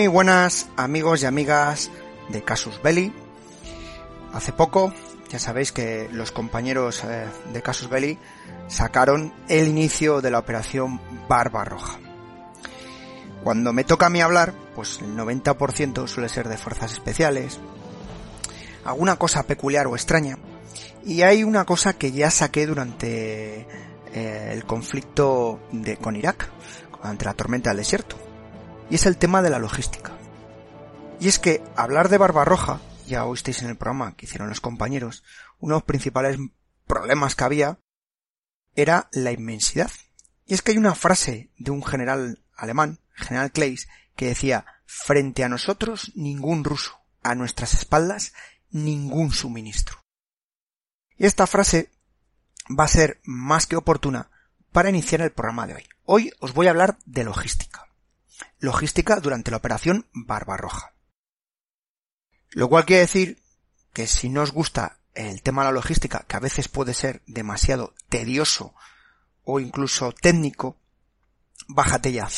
Muy buenas amigos y amigas de Casus Belli. Hace poco, ya sabéis que los compañeros eh, de Casus Belli sacaron el inicio de la operación Barba Roja. Cuando me toca a mí hablar, pues el 90% suele ser de fuerzas especiales, alguna cosa peculiar o extraña, y hay una cosa que ya saqué durante eh, el conflicto con Irak, ante la tormenta del desierto y es el tema de la logística. Y es que hablar de Barbarroja, ya oísteis en el programa que hicieron los compañeros, uno de los principales problemas que había era la inmensidad. Y es que hay una frase de un general alemán, general Kleis, que decía, frente a nosotros ningún ruso, a nuestras espaldas ningún suministro. Y esta frase va a ser más que oportuna para iniciar el programa de hoy. Hoy os voy a hablar de logística logística durante la operación Barbarroja. Lo cual quiere decir que si no os gusta el tema de la logística, que a veces puede ser demasiado tedioso o incluso técnico, bájate ya,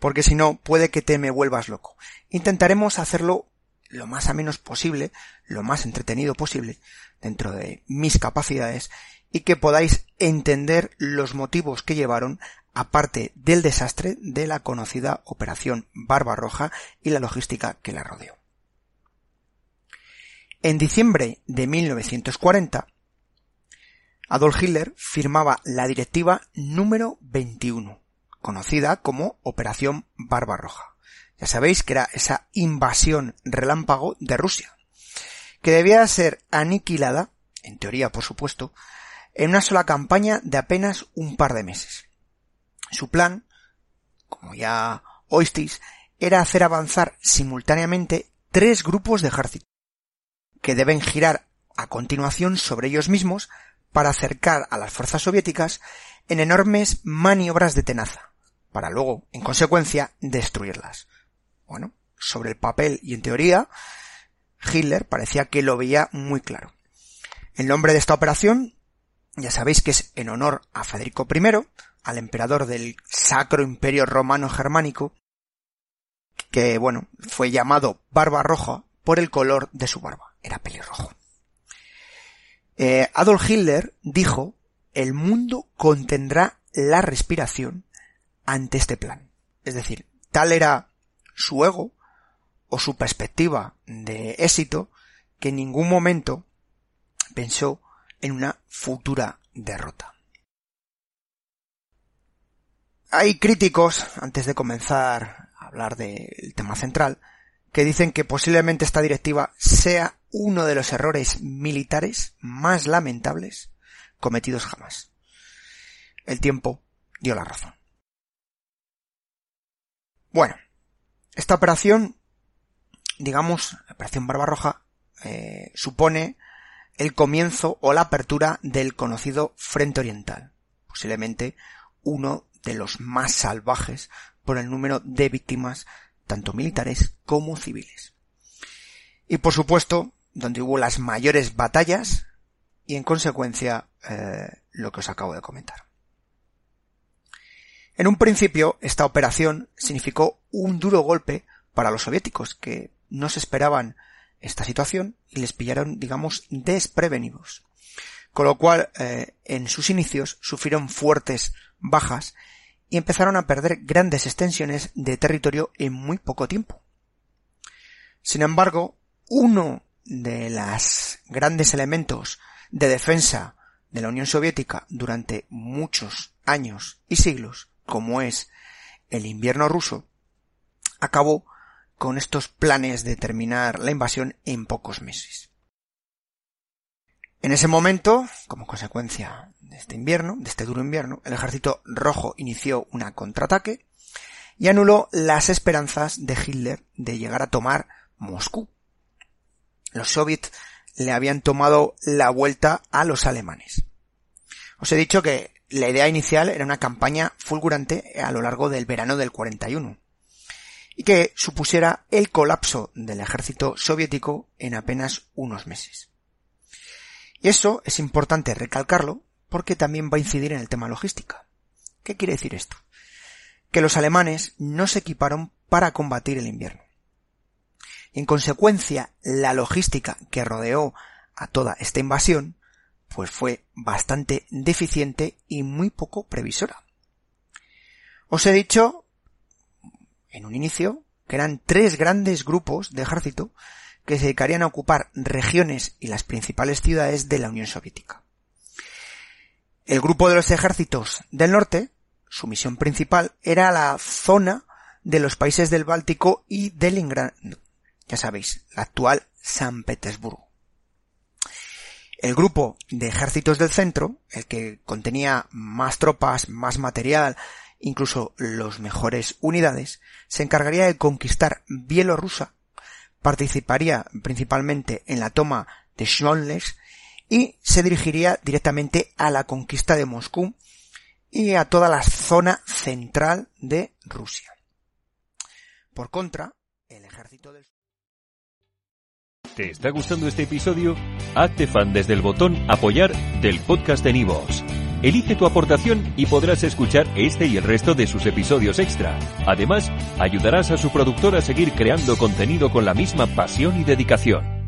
porque si no puede que te me vuelvas loco. Intentaremos hacerlo lo más a menos posible, lo más entretenido posible, dentro de mis capacidades, y que podáis entender los motivos que llevaron aparte del desastre de la conocida Operación Barbarroja y la logística que la rodeó. En diciembre de 1940, Adolf Hitler firmaba la directiva número 21, conocida como Operación Barbarroja. Ya sabéis que era esa invasión relámpago de Rusia, que debía ser aniquilada, en teoría por supuesto, en una sola campaña de apenas un par de meses. Su plan, como ya oísteis, era hacer avanzar simultáneamente tres grupos de ejército, que deben girar a continuación sobre ellos mismos para acercar a las fuerzas soviéticas en enormes maniobras de tenaza, para luego, en consecuencia, destruirlas. Bueno, sobre el papel y en teoría, Hitler parecía que lo veía muy claro. El nombre de esta operación, ya sabéis que es en honor a Federico I, al emperador del Sacro Imperio Romano Germánico, que bueno, fue llamado Barba Roja por el color de su barba, era pelirrojo. Eh, Adolf Hitler dijo, el mundo contendrá la respiración ante este plan. Es decir, tal era su ego o su perspectiva de éxito que en ningún momento pensó en una futura derrota. Hay críticos, antes de comenzar a hablar del tema central, que dicen que posiblemente esta directiva sea uno de los errores militares más lamentables cometidos jamás. El tiempo dio la razón. Bueno, esta operación, digamos, la operación Barbarroja, eh, supone el comienzo o la apertura del conocido Frente Oriental, posiblemente uno de los más salvajes por el número de víctimas tanto militares como civiles. Y por supuesto, donde hubo las mayores batallas y en consecuencia eh, lo que os acabo de comentar. En un principio, esta operación significó un duro golpe para los soviéticos, que no se esperaban esta situación y les pillaron, digamos, desprevenidos. Con lo cual, eh, en sus inicios sufrieron fuertes bajas y empezaron a perder grandes extensiones de territorio en muy poco tiempo. Sin embargo, uno de los grandes elementos de defensa de la Unión Soviética durante muchos años y siglos, como es el invierno ruso, acabó con estos planes de terminar la invasión en pocos meses. En ese momento, como consecuencia de este invierno, de este duro invierno, el ejército rojo inició una contraataque y anuló las esperanzas de Hitler de llegar a tomar Moscú. Los soviets le habían tomado la vuelta a los alemanes. Os he dicho que la idea inicial era una campaña fulgurante a lo largo del verano del 41 y que supusiera el colapso del ejército soviético en apenas unos meses. Y eso es importante recalcarlo porque también va a incidir en el tema logística. ¿Qué quiere decir esto? Que los alemanes no se equiparon para combatir el invierno. En consecuencia, la logística que rodeó a toda esta invasión, pues fue bastante deficiente y muy poco previsora. Os he dicho, en un inicio, que eran tres grandes grupos de ejército que se dedicarían a ocupar regiones y las principales ciudades de la Unión Soviética. El grupo de los ejércitos del norte, su misión principal era la zona de los países del Báltico y del ya sabéis, la actual San Petersburgo. El grupo de ejércitos del centro, el que contenía más tropas, más material, incluso los mejores unidades, se encargaría de conquistar Bielorrusia, participaría principalmente en la toma de Smolensk y se dirigiría directamente a la conquista de Moscú y a toda la zona central de Rusia. Por contra, el ejército del ¿Te está gustando este episodio? Hazte fan desde el botón Apoyar del podcast de Nivos. Elige tu aportación y podrás escuchar este y el resto de sus episodios extra. Además, ayudarás a su productor a seguir creando contenido con la misma pasión y dedicación.